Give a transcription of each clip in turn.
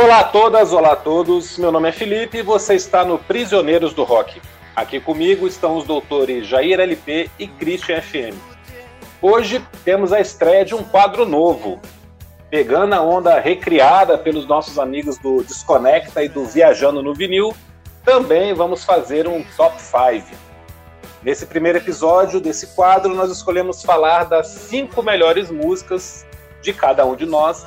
Olá a todas, olá a todos. Meu nome é Felipe e você está no Prisioneiros do Rock. Aqui comigo estão os doutores Jair LP e Christian FM. Hoje temos a estreia de um quadro novo, pegando a onda recriada pelos nossos amigos do Desconecta e do Viajando no Vinil, também vamos fazer um top 5. Nesse primeiro episódio desse quadro, nós escolhemos falar das cinco melhores músicas de cada um de nós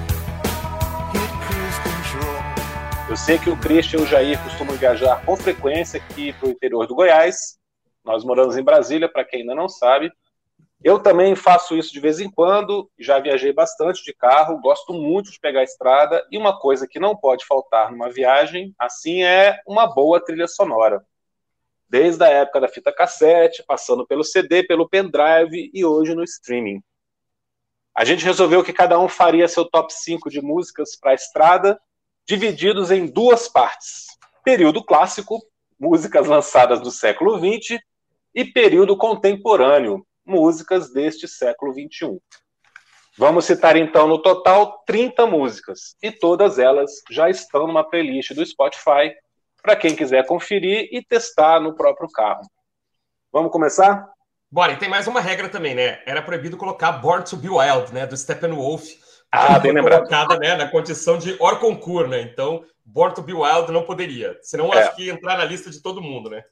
Eu sei que o Christian e o Jair costumam viajar com frequência aqui para o interior do Goiás. Nós moramos em Brasília, para quem ainda não sabe. Eu também faço isso de vez em quando, já viajei bastante de carro, gosto muito de pegar a estrada, e uma coisa que não pode faltar numa viagem, assim, é uma boa trilha sonora. Desde a época da fita cassete, passando pelo CD, pelo pendrive e hoje no streaming. A gente resolveu que cada um faria seu top 5 de músicas para a estrada, divididos em duas partes: período clássico, músicas lançadas do século XX, e período contemporâneo, músicas deste século XXI. Vamos citar então no total 30 músicas, e todas elas já estão numa playlist do Spotify para quem quiser conferir e testar no próprio carro. Vamos começar? Bora, e tem mais uma regra também, né? Era proibido colocar Born to Be Wild, né? Do Steppenwolf ah, bem lembrado. colocada né, na condição de or concur, né? Então, Born to Be Wild não poderia. Senão, é. acho que ia entrar na lista de todo mundo, né?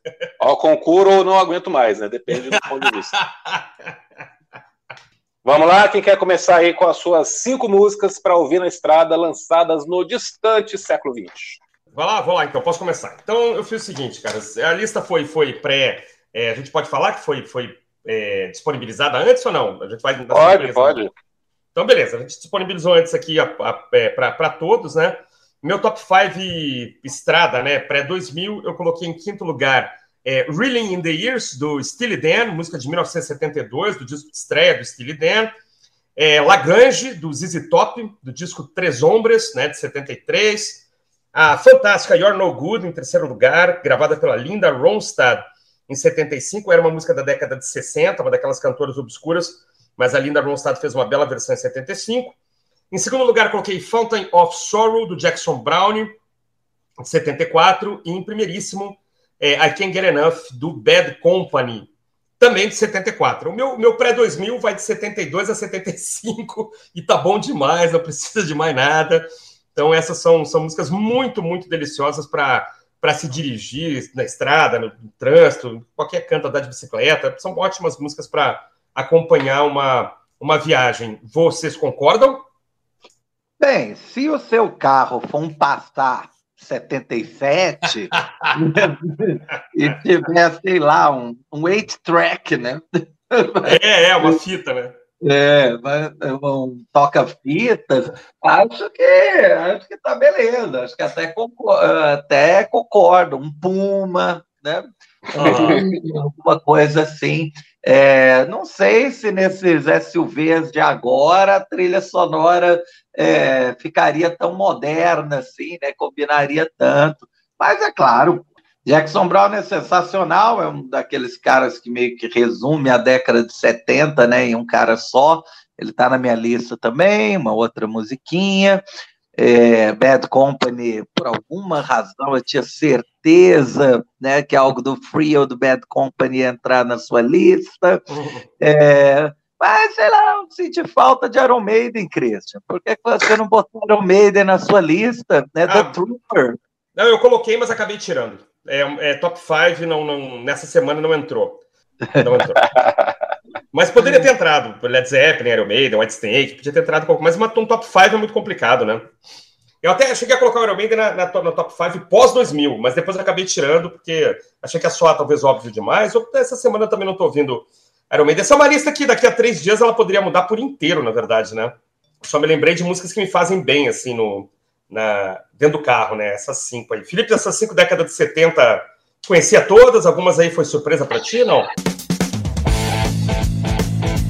Or concur ou não aguento mais, né? Depende do ponto de vista. Vamos lá, quem quer começar aí com as suas cinco músicas para ouvir na estrada lançadas no distante século XX? Vai lá, vou lá, então, posso começar. Então, eu fiz o seguinte, cara, a lista foi, foi pré... É, a gente pode falar que foi, foi é, disponibilizada antes ou não? A gente vai... Pode, pode. Então, beleza, a gente disponibilizou antes aqui é, para todos, né? Meu top 5 estrada, né? Pré-2000, eu coloquei em quinto lugar é, Reeling in the Years, do Steely Dan, música de 1972, do disco de estreia do Steely Dan. É, Lagrange, do ZZ Top, do disco Três Ombres, né, de 73. A fantástica You're No Good, em terceiro lugar, gravada pela Linda Ronstadt, em 75. Era uma música da década de 60, uma daquelas cantoras obscuras mas a Linda Ronstadt fez uma bela versão em 75. Em segundo lugar, coloquei Fountain of Sorrow, do Jackson Brown, em 74. E em primeiríssimo, é, I Can't Get Enough, do Bad Company, também de 74. O meu, meu pré-2000 vai de 72 a 75 e tá bom demais, não precisa de mais nada. Então, essas são, são músicas muito, muito deliciosas para para se dirigir na estrada, no, no trânsito, qualquer canto, andar de bicicleta. São ótimas músicas para acompanhar uma, uma viagem. Vocês concordam? Bem, se o seu carro for um Passat 77 e tiver, sei lá, um, um eight track, né? É, é, uma fita, né? É, um toca-fitas, acho que acho que tá beleza, acho que até concordo, até concordo um Puma, né? Uhum. Alguma coisa assim. É, não sei se nesses SUVs de agora a trilha sonora é, ficaria tão moderna assim, né? Combinaria tanto. Mas é claro, Jackson Brown é sensacional, é um daqueles caras que meio que resume a década de 70, né? Em um cara só. Ele está na minha lista também, uma outra musiquinha. É, Bad Company, por alguma razão, eu tinha certeza né, que algo do Free ou do Bad Company ia entrar na sua lista. É, mas, sei lá, eu senti falta de Iron Maiden, Christian. Por que você não botou Iron Maiden na sua lista? Né, ah, The Trooper. Não, eu coloquei, mas acabei tirando. É, é top 5, não, não, nessa semana não entrou. Não entrou. Mas poderia ter entrado. Led Zeppelin, Iron Maiden, White Snake, podia ter entrado com Mas uma, um top 5 é muito complicado, né? Eu até cheguei a colocar o Iron Maiden na, na, na top 5 pós-2000, mas depois eu acabei tirando, porque achei que ia soar talvez óbvio demais. Ou essa semana eu também não tô ouvindo Iron Maiden. Essa é uma lista que daqui a três dias ela poderia mudar por inteiro, na verdade, né? Só me lembrei de músicas que me fazem bem, assim, no, na, dentro do carro, né? Essas cinco aí. Felipe, essas cinco décadas de 70 conhecia todas, algumas aí foi surpresa para ti, não?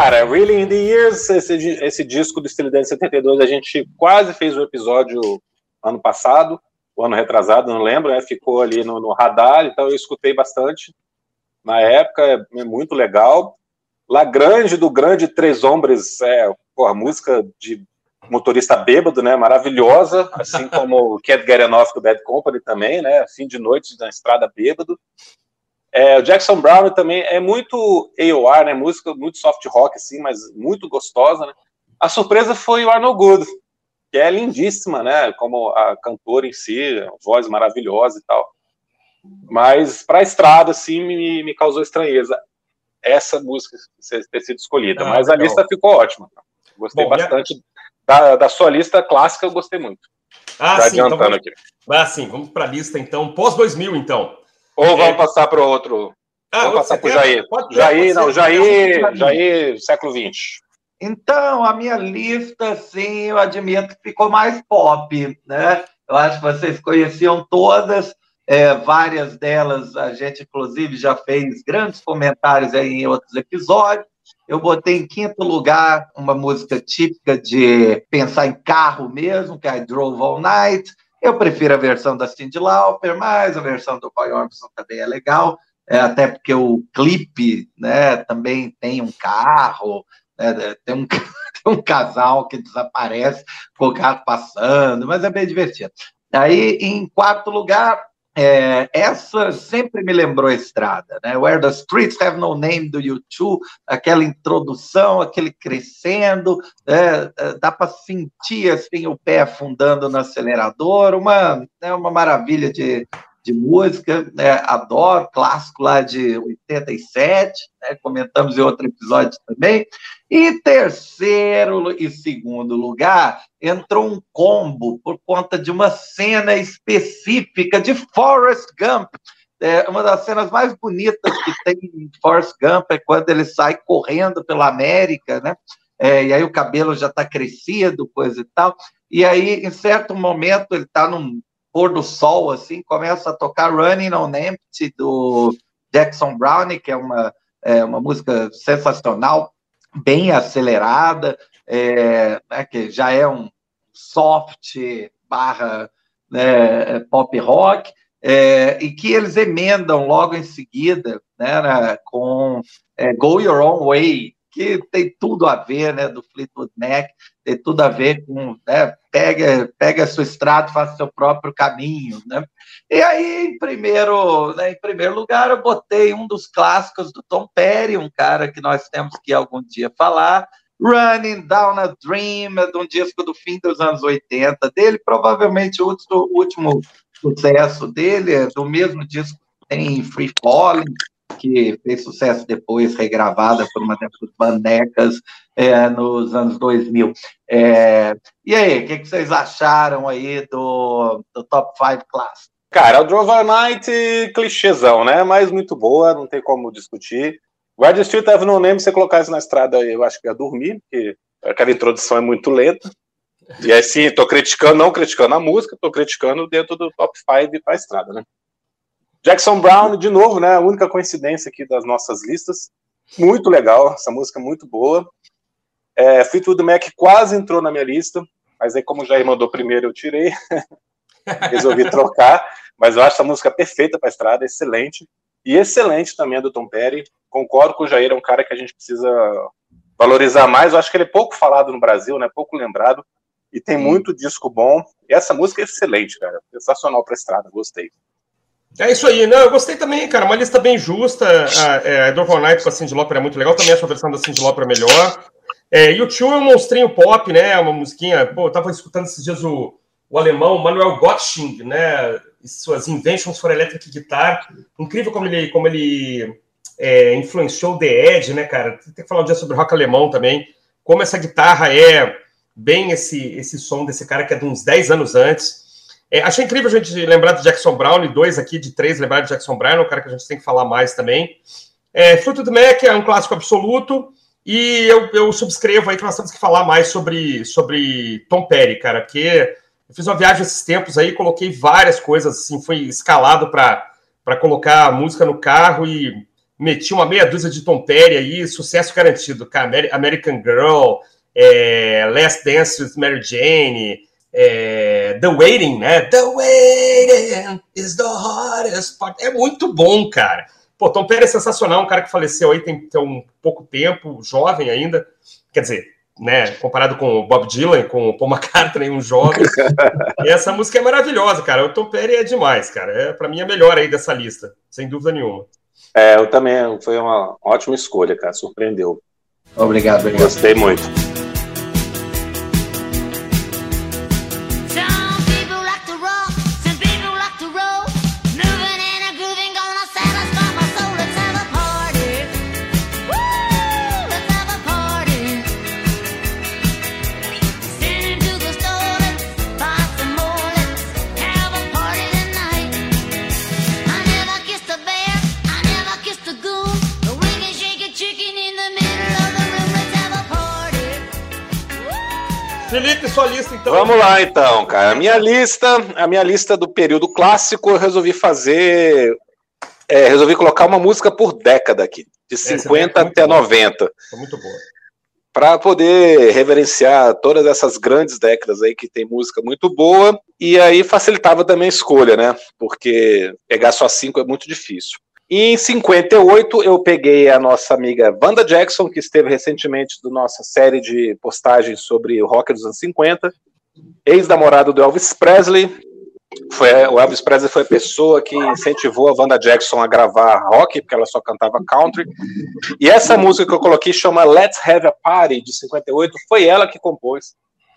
cara, Really in the Years, esse, esse disco do Steely Dan 72, a gente quase fez o um episódio ano passado, o ano retrasado, não lembro, né? Ficou ali no, no, radar, então eu escutei bastante na época, é, é muito legal. La Grande, do Grande Três Hombres, é, porra, música de motorista bêbado, né? Maravilhosa, assim como Can't Get Enough do Bad Company também, né? Fim de noite na estrada bêbado. É, o Jackson Brown também é muito AOR, né? Música muito soft rock, assim, mas muito gostosa, né? A surpresa foi o Arnold Good, que é lindíssima, né? Como a cantora em si, voz maravilhosa e tal. Mas para a estrada, assim, me, me causou estranheza essa música ter sido escolhida. Ah, mas legal. a lista ficou ótima. Gostei Bom, bastante. Da, da sua lista clássica, eu gostei muito. Ah, tá sim, então adiantando então, aqui. Ah, sim, vamos para a lista então. Pós 2000, então. Ou vamos é... passar para o outro? Ah, vamos passar para o Jair. Pode, Jair, não, Jair, Jair, século XX. Então, a minha lista, sim, eu admito que ficou mais pop, né? Eu acho que vocês conheciam todas, é, várias delas a gente, inclusive, já fez grandes comentários aí em outros episódios. Eu botei em quinto lugar uma música típica de pensar em carro mesmo, que é I Drove All Night. Eu prefiro a versão da Cindy Lauper, mas a versão do Roy Orbison também é legal, é, até porque o clipe né, também tem um carro, né, tem, um, tem um casal que desaparece com o carro passando, mas é bem divertido. Aí, em quarto lugar, é, essa sempre me lembrou a estrada, né? Where the Streets Have No Name do U2, aquela introdução, aquele crescendo, é, é, dá para sentir assim o pé afundando no acelerador, uma, é uma maravilha de, de música, né? adoro, clássico lá de 87, né? comentamos em outro episódio também. E terceiro e segundo lugar, entrou um combo por conta de uma cena específica de Forrest Gump. É, uma das cenas mais bonitas que tem em Forrest Gump é quando ele sai correndo pela América, né? É, e aí o cabelo já está crescido, coisa e tal. E aí, em certo momento, ele está num pôr do sol, assim, começa a tocar Running on Empty do Jackson Browne, que é uma, é, uma música sensacional, bem acelerada, é, né, que já é um soft barra né, pop rock, é, e que eles emendam logo em seguida né, com é, Go Your Own Way, que tem tudo a ver, né, do Fleetwood Mac, tem tudo a ver com, né, pega, pega a sua faça seu próprio caminho, né? E aí, em primeiro, né, em primeiro lugar, eu botei um dos clássicos do Tom Perry, um cara que nós temos que algum dia falar, Running Down a Dream, é de um disco do fim dos anos 80 dele, provavelmente o último sucesso dele, é do mesmo disco tem Free Falling, que fez sucesso depois, regravada por uma dessas bandecas é, nos anos 2000. É, e aí, o que, que, vocês acharam aí do, do Top 5 Class? Cara, o Drover Night, clichêzão, né? Mas muito boa, não tem como discutir. Guard Street Have No Name, você colocar isso na estrada, eu acho que ia dormir, porque aquela introdução é muito lenta. E assim, tô criticando, não criticando a música, tô criticando dentro do top 5 para a estrada, né? Jackson Brown, de novo, né? A única coincidência aqui das nossas listas. Muito legal, essa música é muito boa. É, Fleetwood Mac quase entrou na minha lista, mas aí, como o Jair mandou primeiro, eu tirei. Resolvi trocar, mas eu acho essa música perfeita para a estrada, excelente. E excelente também a do Tom Perry. Concordo com o Jair, é um cara que a gente precisa valorizar mais. Eu acho que ele é pouco falado no Brasil, né? Pouco lembrado. E tem muito disco bom. E essa música é excelente, cara. Sensacional para a estrada, gostei. É isso aí, não, eu gostei também, cara, uma lista bem justa, a, é, a Dorval Night com a Cindy Lauper é muito legal, também a versão da Cindy Lauper melhor. É, e o Tio é um monstrinho pop, né, uma musiquinha, pô, eu tava escutando esses dias o, o alemão Manuel Gottsching, né, suas Inventions for Electric Guitar, incrível como ele, como ele é, influenciou The Edge, né, cara? Tem que falar um dia sobre rock alemão também. Como essa guitarra é bem esse, esse som desse cara que é de uns 10 anos antes. É, achei incrível a gente lembrar do Jackson Brown, dois aqui de três lembrar de Jackson Brown, é um cara que a gente tem que falar mais também. É, Fleetwood Mac é um clássico absoluto, e eu, eu subscrevo aí que nós temos que falar mais sobre, sobre Tom Perry, cara, porque eu fiz uma viagem esses tempos aí, coloquei várias coisas, assim, fui escalado para colocar música no carro e meti uma meia dúzia de Tom Perry aí, sucesso garantido, cara, American Girl, é, Last Dance with Mary Jane, é, The Waiting, né? The Waiting is the hardest part. É muito bom, cara. Pô, Tom Perry é sensacional, um cara que faleceu aí tem, tem um pouco tempo, jovem ainda. Quer dizer, né, comparado com o Bob Dylan, com o Paul McCartney, um jovem. e essa música é maravilhosa, cara. O Tom Perry é demais, cara. É para mim a melhor aí dessa lista, sem dúvida nenhuma. É, eu também foi uma ótima escolha, cara. Surpreendeu. Obrigado, obrigado. Gostei muito. Felipe, sua lista então. Vamos lá então, cara. A minha lista, a minha lista do período clássico, eu resolvi fazer é, resolvi colocar uma música por década aqui, de 50 até boa. 90. Foi muito boa. Para poder reverenciar todas essas grandes décadas aí que tem música muito boa, e aí facilitava também a escolha, né? Porque pegar só cinco é muito difícil. E em 58 eu peguei a nossa amiga Wanda Jackson, que esteve recentemente do nossa série de postagens sobre o rock dos anos 50, ex-namorado do Elvis Presley. Foi, o Elvis Presley foi a pessoa que incentivou a Wanda Jackson a gravar rock, porque ela só cantava country. E essa música que eu coloquei chama Let's Have a Party, de 58, foi ela que compôs.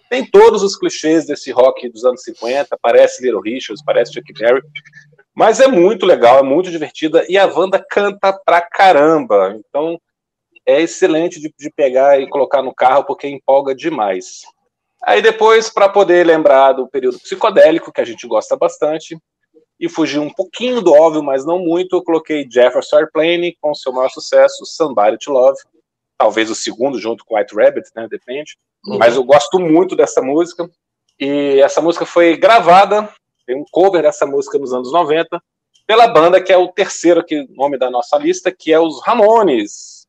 Tem todos os clichês desse rock dos anos 50, parece Little Richards, parece Chuck Berry, mas é muito legal, é muito divertida e a Wanda canta pra caramba. Então é excelente de, de pegar e colocar no carro porque empolga demais. Aí depois, para poder lembrar do período psicodélico, que a gente gosta bastante, e fugir um pouquinho do óbvio, mas não muito, eu coloquei Jefferson Airplane com seu maior sucesso, Somebody to Love. Talvez o segundo, junto com White Rabbit, né? Depende. Uhum. Mas eu gosto muito dessa música. E essa música foi gravada tem um cover dessa música nos anos 90 pela banda que é o terceiro aqui, nome da nossa lista, que é os Ramones.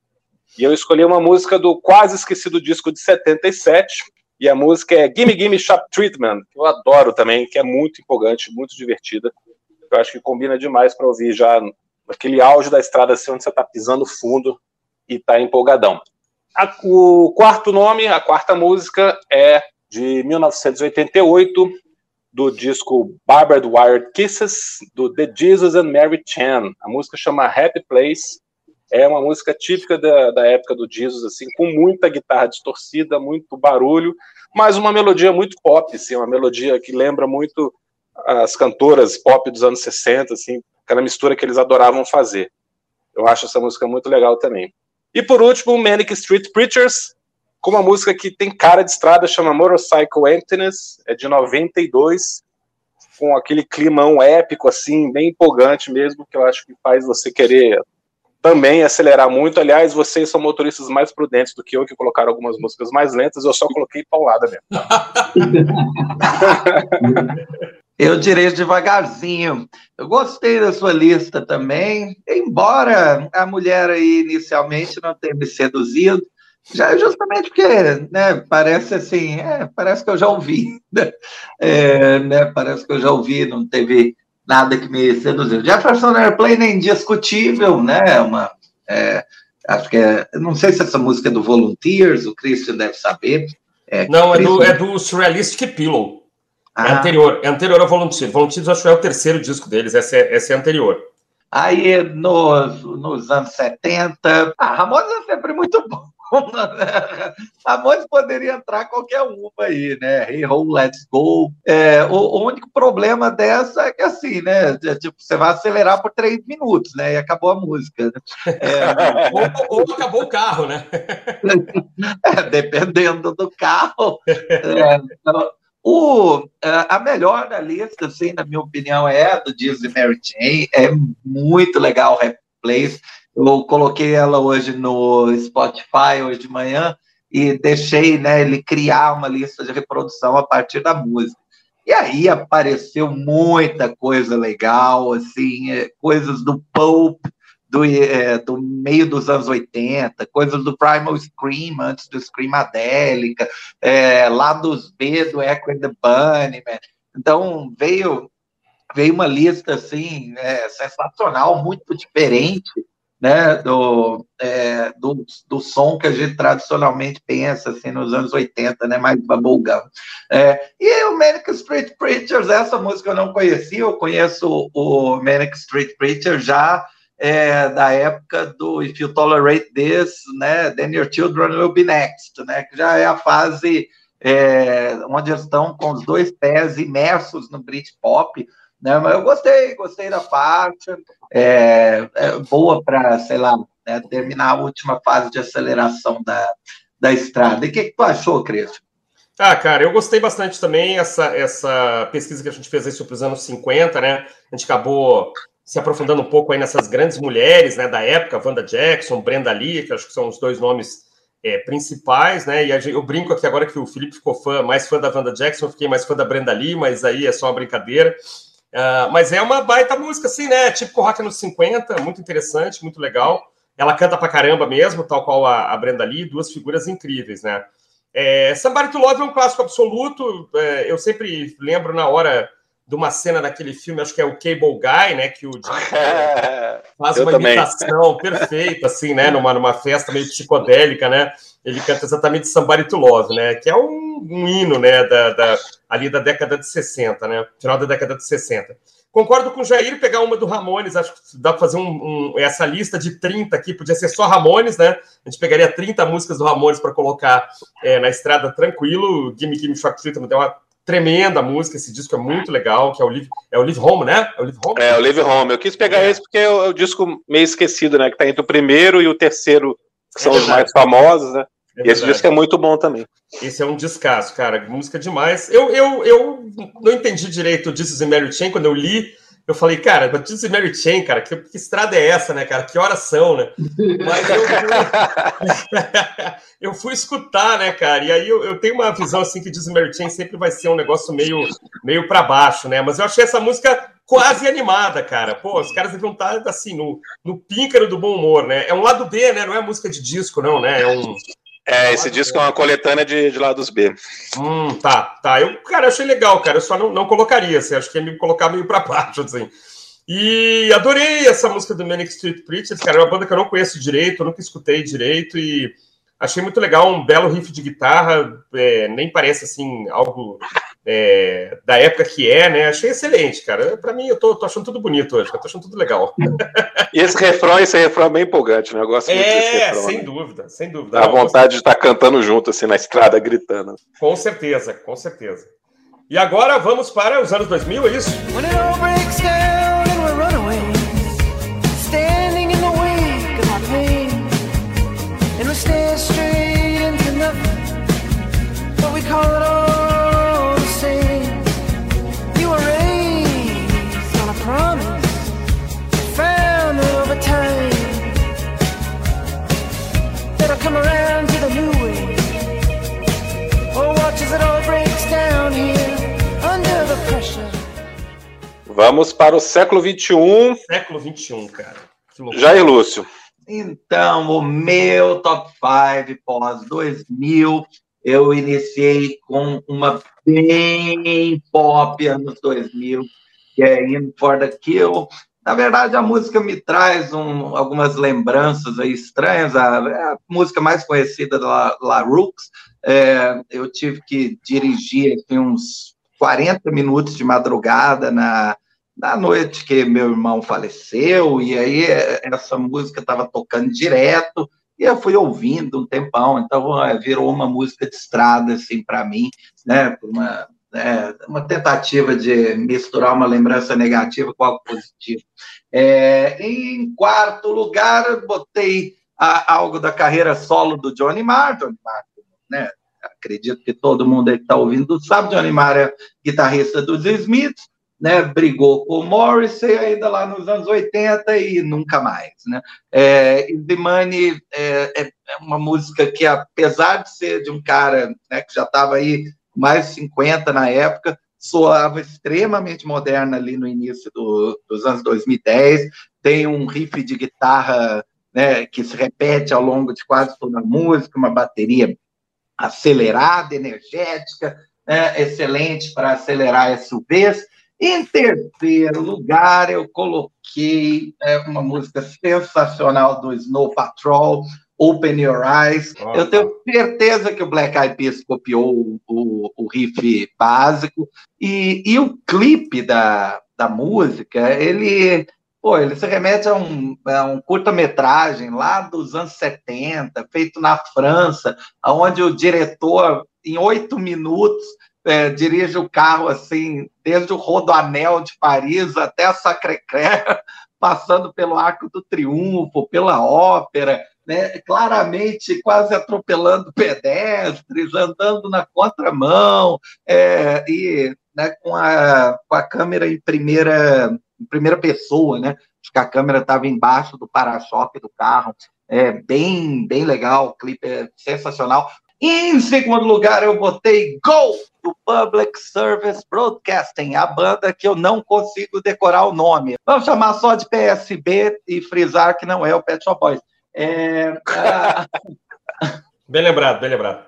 E eu escolhi uma música do quase esquecido disco de 77, e a música é Gimme Gimme Shop Treatment, que eu adoro também, que é muito empolgante, muito divertida. Eu acho que combina demais para ouvir já naquele auge da estrada, assim, onde você está pisando fundo e está empolgadão. A, o quarto nome, a quarta música é de 1988, do disco Barbed Wire Kisses, do The Jesus and Mary Chan. A música chama Happy Place. É uma música típica da, da época do Jesus, assim, com muita guitarra distorcida, muito barulho, mas uma melodia muito pop, assim, uma melodia que lembra muito as cantoras pop dos anos 60, assim, aquela mistura que eles adoravam fazer. Eu acho essa música muito legal também. E por último, Manic Street Preachers, com uma música que tem cara de estrada, chama Motorcycle Emptiness, é de 92, com aquele climão épico, assim, bem empolgante mesmo, que eu acho que faz você querer também acelerar muito. Aliás, vocês são motoristas mais prudentes do que eu, que colocaram algumas músicas mais lentas, eu só coloquei paulada mesmo. Eu direi devagarzinho. Eu gostei da sua lista também, embora a mulher aí inicialmente não tenha me seduzido, já, justamente porque, né, parece assim, é, parece que eu já ouvi, né? É, né, parece que eu já ouvi, não teve nada que me seduziu. Jefferson Airplane é indiscutível, né, uma, é, acho que é, não sei se essa música é do Volunteers, o Christian deve saber. É, não, é do, é do Surrealistic Pillow. É ah. É anterior, é anterior ao Volunteers. Volunteers acho que é o terceiro disco deles, essa é, essa é anterior. Aí, nos, nos anos 70, ah, Ramones é sempre muito bom. Ramones poderia entrar qualquer uma aí, né? Hey Ho, Let's Go. É, o, o, único problema dessa é que assim, né? É, tipo, você vai acelerar por três minutos, né? E acabou a música. Né? É, ou, ou, acabou o carro, né? É, dependendo do carro. É, então, o, a melhor da lista, assim, na minha opinião, é a do Disney Mary Jane. É muito legal o replays. Eu coloquei ela hoje no Spotify, hoje de manhã, e deixei né, ele criar uma lista de reprodução a partir da música. E aí apareceu muita coisa legal, assim, é, coisas do Pope, do, é, do meio dos anos 80, coisas do Primal Scream, antes do Screamadélica, é, lá dos B do Echo and the Bunnyman. Então, veio, veio uma lista, assim, é, sensacional, muito diferente, né, do, é, do, do som que a gente tradicionalmente pensa, assim, nos anos 80, né, mais bubblegum. É, e o Manic Street Preachers, essa música eu não conhecia, eu conheço o Manic Street Preachers já é, da época do If You Tolerate This, né, Then Your Children Will Be Next, né, que já é a fase é, onde eles estão com os dois pés imersos no Britpop, né, mas eu gostei, gostei da parte, é, é boa para, sei lá, né, terminar a última fase de aceleração da, da estrada. E o que, que tu achou, Cris? Ah, cara, eu gostei bastante também essa, essa pesquisa que a gente fez aí sobre os anos 50, né? A gente acabou se aprofundando um pouco aí nessas grandes mulheres né, da época, Wanda Jackson, Brenda Lee, que acho que são os dois nomes é, principais, né? E eu brinco aqui agora que o Felipe ficou fã, mais fã da Wanda Jackson, eu fiquei mais fã da Brenda Lee, mas aí é só uma brincadeira. Uh, mas é uma baita música, assim, né? Tipo rock nos 50, muito interessante, muito legal. Ela canta pra caramba mesmo, tal qual a, a Brenda Lee, duas figuras incríveis, né? É, Somebody to Love é um clássico absoluto. É, eu sempre lembro na hora de uma cena daquele filme, acho que é o Cable Guy, né? Que o faz uma também. imitação perfeita, assim, né? Numa, numa festa meio psicodélica, né? Ele canta exatamente Somebody to Love, né? Que é um, um hino, né? Da, da, ali da década de 60, né? Final da década de 60. Concordo com o Jair pegar uma do Ramones, acho que dá para fazer um, um, essa lista de 30 aqui, podia ser só Ramones, né? A gente pegaria 30 músicas do Ramones para colocar é, na estrada tranquilo. Gimme Gimme Shock também tem uma tremenda música, esse disco é muito legal, que é o Live, é o Live Home, né? É o Live Home? É, o Live Home. Eu quis pegar é. esse porque é o, é o, disco meio esquecido, né? Que tá entre o primeiro e o terceiro, que são é os mais famosos, né? É e esse disco é muito bom também. Esse é um descasso, cara. Música demais. Eu, eu, eu não entendi direito o This is Mary Chain quando eu li eu falei, cara, This is Mary Chain, cara, que, que, estrada é essa, né, cara? Que horas são, né? Mas eu fui, eu fui escutar, né, cara? E aí eu, eu, tenho uma visão assim que is Mary Chain sempre vai ser um negócio meio, meio para baixo, né? Mas eu achei essa música quase animada, cara. Pô, os caras deviam estar assim no, no píncaro do bom humor, né? É um lado B, né? Não é música de disco, não, né? É um é, esse disco é uma coletânea de, de lados B. Hum, tá, tá. Eu, cara, achei legal, cara. Eu só não, não colocaria, assim, acho que ia me colocar meio pra baixo, assim. E adorei essa música do Manic Street Preachers, cara. É uma banda que eu não conheço direito, nunca escutei direito e achei muito legal, um belo riff de guitarra, é, nem parece assim algo é, da época que é, né? Achei excelente, cara. Para mim, eu tô, tô, achando tudo bonito hoje, eu tô achando tudo legal. E esse refrão, esse refrão é bem empolgante, né? Eu gosto muito desse é, refrão. sem né? dúvida, sem dúvida. Dá vontade de estar cantando junto, assim, na estrada, gritando. Com certeza, com certeza. E agora vamos para os anos 2000, é isso? When Vamos para o século XXI. Século XXI, cara. Jair Lúcio. Então, o meu top 5 pós 2000, eu iniciei com uma bem pop anos 2000, que é In for the Kill, na verdade, a música me traz um, algumas lembranças estranhas. A, é a, música mais conhecida da La, La Rooks, é, eu tive que dirigir assim, uns 40 minutos de madrugada na, na noite que meu irmão faleceu, e aí é, essa música estava tocando direto, e eu fui ouvindo um tempão, então é, virou uma música de estrada, assim, para mim, né? Uma, é, uma tentativa de misturar uma lembrança negativa com algo positivo. É, em quarto lugar, botei a, algo da carreira solo do Johnny Marr. Né? Acredito que todo mundo que está ouvindo sabe, Johnny Marr é guitarrista dos Smiths, né, brigou com o Morrissey ainda lá nos anos 80 e nunca mais. Né? É, The Money é, é, uma música que, apesar de ser de um cara né, que já estava aí mais de 50 na época, soava extremamente moderna ali no início do, dos anos 2010, tem um riff de guitarra né, que se repete ao longo de quase toda a música, uma bateria acelerada, energética, né, excelente para acelerar SUVs, em terceiro lugar, eu coloquei é, uma música sensacional do Snow Patrol, Open Your Eyes. Eu tenho certeza que o Black Eyed Peas copiou o, o riff básico. E, e o clipe da, da música, ele, pô, ele se remete a um, a um curta-metragem lá dos anos 70, feito na França, onde o diretor, em oito minutos, é, dirige o carro assim, desde o Rodoanel de Paris até a Sacré-Cœur, passando pelo Arco do Triunfo, pela Ópera, né, claramente quase atropelando pedestres, andando na contramão, é, e né, com, a, com a câmera em primeira, em primeira pessoa, né? Acho que a câmera estava embaixo do para-choque do carro. É bem, bem legal, o clipe é sensacional. Em segundo lugar, eu botei Go do Public Service Broadcasting, a banda que eu não consigo decorar o nome. Vamos chamar só de PSB e frisar que não é o Pet Shop Boys. É, a... Bem lembrado, bem lembrado.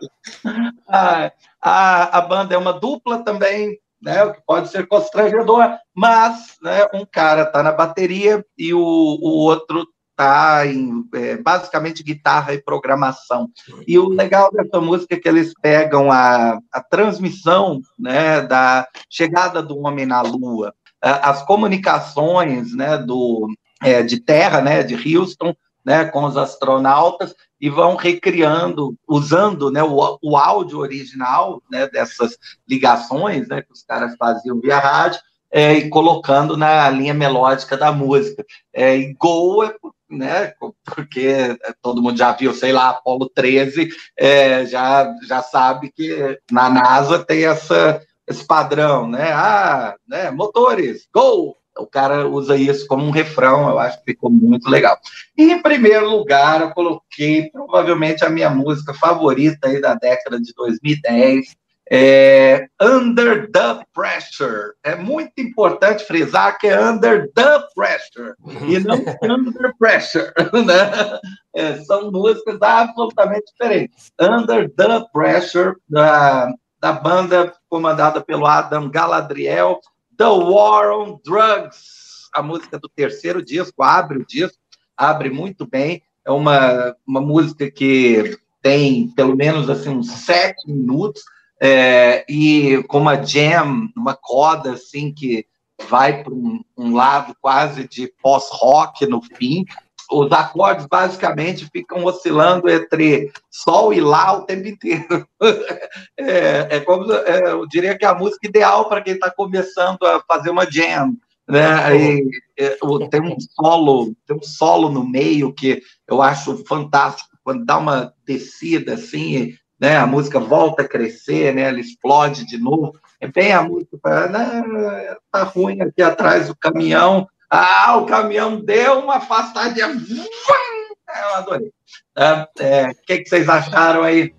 A, a, a banda é uma dupla também, né, o que pode ser constrangedor, mas né, um cara está na bateria e o, o outro tá em é, basicamente guitarra e programação. E o legal dessa música é que eles pegam a, a transmissão né, da chegada do homem na Lua, as comunicações né, do, é, de terra, né, de Houston, né, com os astronautas, e vão recriando, usando né, o, o áudio original né, dessas ligações né, que os caras faziam via rádio, é, e colocando na linha melódica da música. É, e Go é né? Porque todo mundo já viu, sei lá, Apolo 13, é, já, já sabe que na NASA tem essa, esse padrão, né? Ah, né? Motores, go! O cara usa isso como um refrão, eu acho que ficou muito legal. E, em primeiro lugar, eu coloquei provavelmente a minha música favorita aí da década de 2010, é, under the pressure. É muito importante frisar que é under the pressure e não under pressure, né? É, são músicas absolutamente diferentes. Under the pressure da, da banda comandada pelo Adam Galadriel, The War on Drugs, a música do terceiro disco, abre o disco, abre muito bem. É uma, uma música que tem pelo menos assim uns sete minutos é, e com uma jam, uma coda assim que vai para um, um, lado quase de pós-rock no fim. Os acordes basicamente ficam oscilando entre sol e lá o tempo inteiro. É, é como é, eu diria que é a música ideal para quem está começando a fazer uma jam. Né? E, é, tem um solo, tem um solo no meio que eu acho fantástico quando dá uma descida assim né? A música volta a crescer, né? Ela explode de novo. É bem a música, né? tá ruim aqui atrás do caminhão. Ah, o caminhão deu uma afastadinha. Eu adorei. O é, é, que, que vocês acharam aí?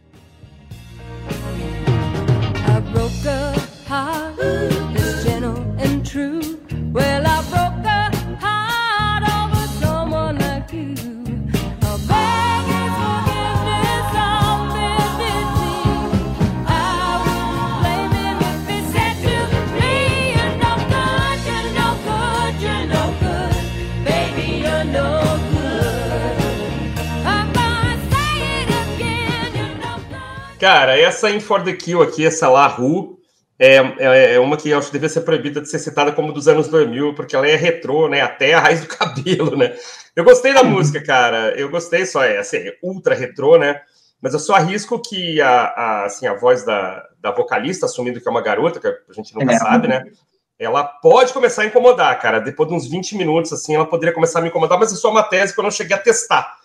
I broke a heart, Cara, essa In For The Kill aqui, essa La Rue, é, é, é, uma que eu acho que devia ser proibida de ser citada como dos anos 2000, porque ela é retrô, né? Até a raiz do cabelo, né? Eu gostei da música, cara. Eu gostei, só é assim, ultra retrô, né? Mas eu só arrisco que a, a, assim, a voz da, da vocalista, assumindo que é uma garota, que a gente nunca é. sabe, né? Ela pode começar a incomodar, cara. Depois de uns 20 minutos, assim, ela poderia começar a me incomodar, mas é só uma tese que eu não cheguei a testar.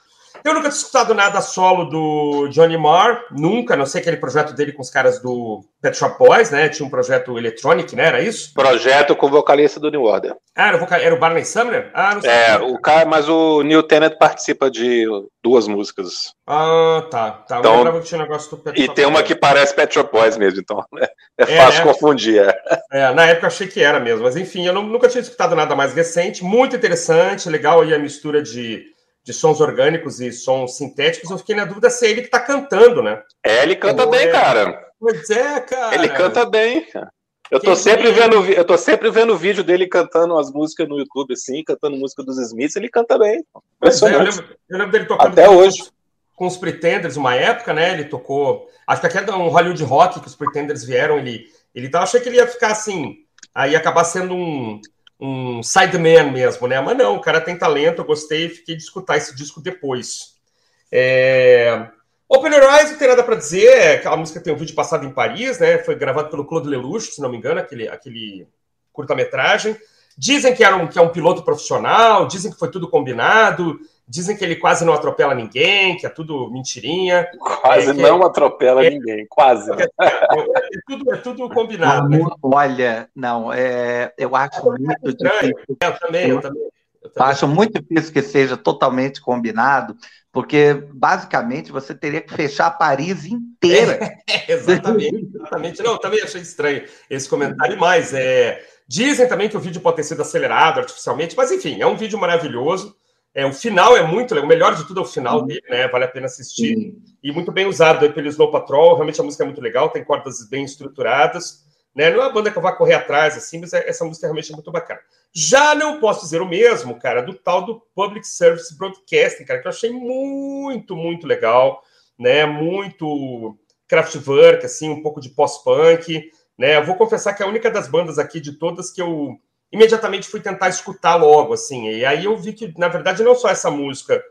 Eu nunca tinha escutado nada solo do Johnny Marr, nunca, não sei aquele projeto dele com os caras do Pet Shop Boys, né? Tinha um projeto Electronic, né? Era isso? Projeto com o vocalista do New Order. Ah, era o, vocal... era o Barney Sumner? Ah, não sei. É, o cara, mas o Neil Tennant participa de duas músicas. Ah, tá. tá. Então, eu lembrava que tinha um negócio do Pet Shop E tem uma que parece Pet Shop Boys mesmo, então né? é, é fácil né? confundir. É. é. na época eu achei que era mesmo, mas enfim, eu não, nunca tinha escutado nada mais recente. Muito interessante, legal aí a mistura de de sons orgânicos e sons sintéticos, eu fiquei na dúvida se é ele que está cantando, né? É, ele canta Ou bem, é... cara. Pois é, cara. Ele canta bem, cara. Eu tô, sempre vendo, eu tô sempre vendo vídeo dele cantando as músicas no YouTube, assim, cantando música dos Smiths, ele canta bem. É, eu, lembro, eu, lembro, dele tocando Até hoje. com os Pretenders, uma época, né? Ele tocou. Acho que aqui é um Hollywood Rock que os Pretenders vieram, ele. Ele tava, achei que ele ia ficar assim, aí acabar sendo um, um sideman mesmo, né? Mas não, o cara tem talento, eu gostei, fiquei de escutar esse disco depois. É... Open Your Eyes, não tem nada para dizer, a música tem um vídeo passado em Paris, né? Foi gravado pelo Claude Lelouch, se não me engano, aquele, aquele curta-metragem. Dizem que, era um, que é um piloto profissional, dizem que foi tudo combinado, Dizem que ele quase não atropela ninguém, que é tudo mentirinha. Quase é, não atropela é, ninguém, quase. É, é, tudo, é tudo combinado. Né? Olha, não, é, eu acho é muito difícil. Eu também, eu também. Eu acho muito difícil que seja totalmente combinado, porque basicamente você teria que fechar Paris inteira. É, exatamente, exatamente. Não, também achei estranho esse comentário, mas é, dizem também que o vídeo pode ter sido acelerado artificialmente, mas enfim, é um vídeo maravilhoso. É, o final é muito legal, o melhor de tudo é o final dele, né? Vale a pena assistir. E muito bem usado pelo Snow Patrol, realmente a música é muito legal, tem cordas bem estruturadas. Né? Não é uma banda que eu vá correr atrás, assim, mas é, essa música é realmente muito bacana. Já não posso dizer o mesmo, cara, do tal do Public Service Broadcasting, cara, que eu achei muito, muito legal, né? Muito Kraftwerk, assim, um pouco de pós-punk, né? Eu vou confessar que é a única das bandas aqui de todas que eu imediatamente fui tentar escutar logo, assim. E aí eu vi que, na verdade, não só essa música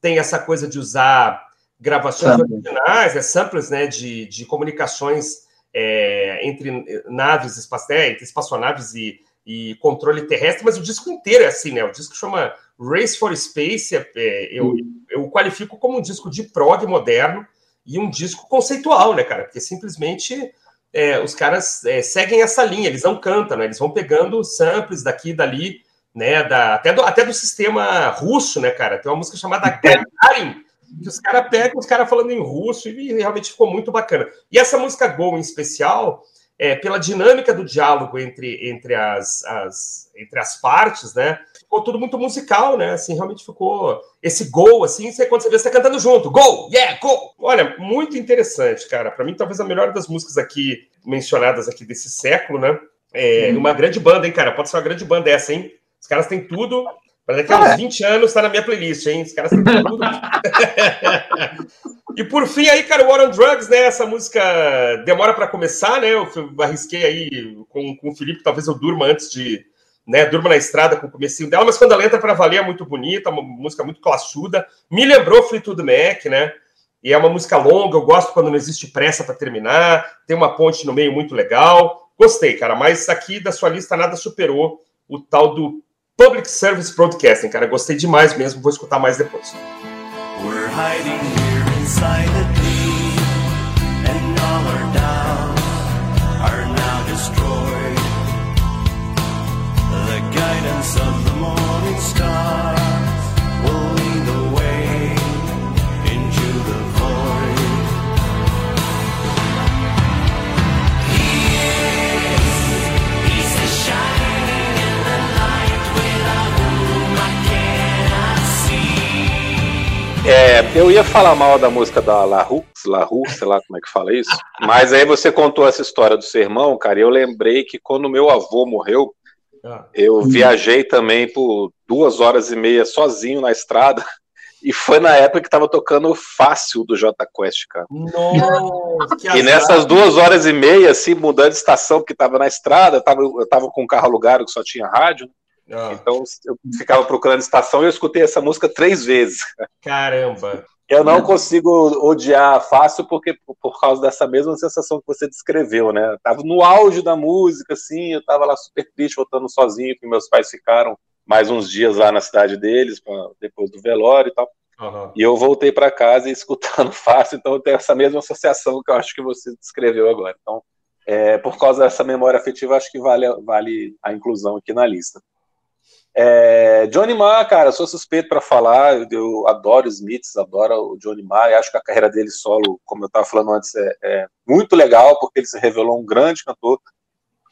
tem essa coisa de usar gravações originais, é samples, né, de, de comunicações é, entre naves espaciais, entre espaçonaves e, e controle terrestre, mas o disco inteiro é assim, né? O disco chama Race for Space, é, é eu, eu qualifico como um disco de prog moderno e um disco conceitual, né, cara? Porque simplesmente é, os caras é, seguem essa linha, eles não cantam, né? Eles vão pegando samples daqui e dali, né? Da, até, do, até do sistema russo, né, cara? Tem uma música chamada Gagarin, que os caras pegam os caras falando em russo e realmente ficou muito bacana. E essa música Go, em especial, é, pela dinâmica do diálogo entre, entre, as, as, entre as partes, né? Ficou tudo muito musical, né? Assim, realmente ficou esse gol, assim, você, quando você vê, você tá cantando junto, gol, yeah, gol! Olha, muito interessante, cara. Para mim, talvez a melhor das músicas aqui mencionadas aqui desse século, né? É hum. uma grande banda, hein, cara? Pode ser uma grande banda essa, hein? Os caras têm tudo. Para daqui a uns 20 anos tá na minha playlist, hein? Os caras têm tudo. e por fim, aí, cara, War on Drugs, né? Essa música demora para começar, né? Eu arrisquei aí com, com o Felipe, talvez eu durma antes de. Né, durma na estrada com o comecinho dela, mas quando ela entra para valer é muito bonita, uma música muito classuda. Me lembrou Fleetwood Mac, né? E é uma música longa, eu gosto quando não existe pressa para terminar. Tem uma ponte no meio muito legal. Gostei, cara, mas aqui da sua lista nada superou o tal do Public Service Broadcasting, cara. Gostei demais mesmo, vou escutar mais depois. We're hiding here inside the deep, and all our doubts are now destroyed. The guidance of the morning star. É, eu ia falar mal da música da La Rue, La Rue, sei lá como é que fala isso, mas aí você contou essa história do seu irmão, cara, e eu lembrei que quando meu avô morreu, ah. eu viajei também por duas horas e meia sozinho na estrada, e foi na época que tava tocando Fácil do J Quest, cara. Nossa, e nessas duas horas e meia, assim, mudando de estação, porque tava na estrada, eu tava, eu tava com um carro alugado que só tinha rádio, Ah. Então eu ficava procurando estação e eu escutei essa música três vezes. Caramba! Eu não consigo odiar fácil porque por causa dessa mesma sensação que você descreveu, né? Eu tava no auge da música, assim, eu tava lá super triste, voltando sozinho, que meus pais ficaram mais uns dias lá na cidade deles, depois do velório e tal. Uhum. E eu voltei para casa e escutando fácil, então eu tenho essa mesma associação que eu acho que você descreveu agora. Então, é, por causa dessa memória afetiva, acho que vale, vale a inclusão aqui na lista. É, Johnny Marr, cara, sou suspeito para falar, eu, eu, adoro Smiths, adoro o Johnny Marr, acho que a carreira dele solo, como eu estava falando antes, é, é, muito legal, porque ele se revelou um grande cantor.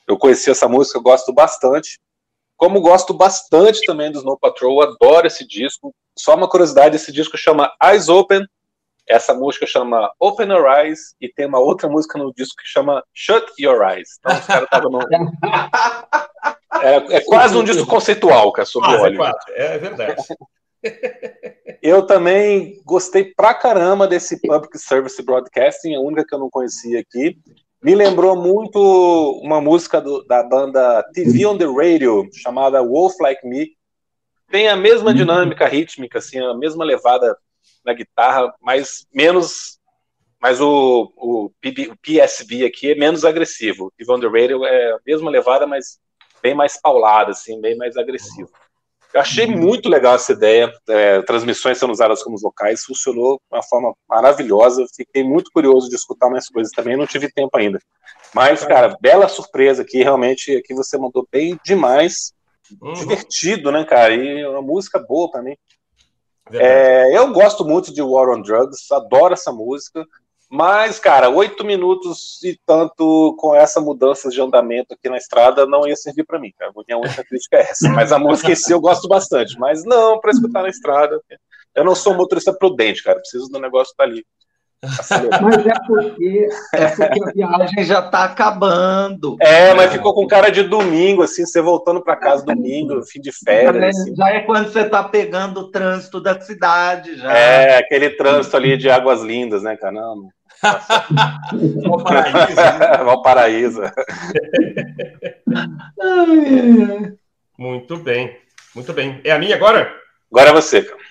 Eu conheci essa música, eu gosto bastante. Como gosto bastante também do Snow Patrol, adoro esse disco. Só uma curiosidade, esse disco chama Eyes Open, essa música chama Open Your Eyes, e tem uma outra música no disco que chama Shut Your Eyes. Então os caras estavam no... É, é, quase um disco conceitual, cara, sobre o óleo. É, é verdade. Eu também gostei pra caramba desse Public Service Broadcasting, a única que eu não conhecia aqui. Me lembrou muito uma música do, da banda TV on the Radio, chamada Wolf Like Me. Tem a mesma uhum. dinâmica rítmica, assim, a mesma levada na guitarra, mas menos. Mas o, o, PB, o PSB aqui é menos agressivo. TV on the Radio é a mesma levada, mas bem mais paulado, assim, bem mais agressivo. Eu achei uhum. muito legal essa ideia, é, transmissões sendo usadas como vocais, funcionou de uma forma maravilhosa. Fiquei muito curioso de escutar mais coisas também, não tive tempo ainda. Mas, cara, bela surpresa aqui, realmente, aqui você mandou bem demais. Uhum. Divertido, né, cara? E uma música boa para mim. É, eu gosto muito de War on Drugs, adoro essa música. Mas, cara, oito minutos e tanto com essa mudança de andamento aqui na estrada não ia servir para mim, cara. Minha única crítica é essa. Mas a música em si eu gosto bastante. Mas não, para escutar na estrada. Eu não sou motorista prudente, cara. Preciso do negócio estar tá ali. Mas é porque, é porque a viagem já está acabando. É, mas ficou com cara de domingo, assim, você voltando para casa domingo, fim de férias. É, assim. Já é quando você está pegando o trânsito da cidade. Já. É, aquele trânsito ali de águas lindas, né, cara? Não, Valparaíso. Né? Valparaíso. Muito bem, muito bem. É a minha agora? Agora é você, cara.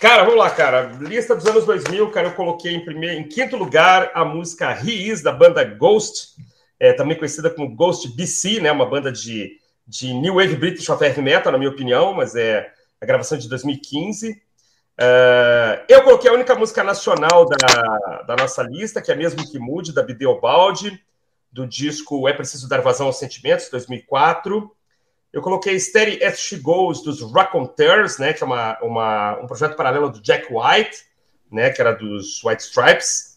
Cara, vamos lá, cara. Lista dos anos 2000, cara, eu coloquei em, primeiro, em quinto lugar a música He Is, da banda Ghost, é, também conhecida como Ghost BC, né? Uma banda de, de New Wave British of Heavy Metal, na minha opinião, mas é a gravação de 2015. Uh, eu coloquei a única música nacional da, da nossa lista, que é mesmo que mude, da Bideobaldi, do disco É Preciso Dar Vazão aos Sentimentos, 2004. Eu coloquei Steady As She Goes, dos Raconteurs, né, que é uma, uma, um projeto paralelo do Jack White, né, que era dos White Stripes.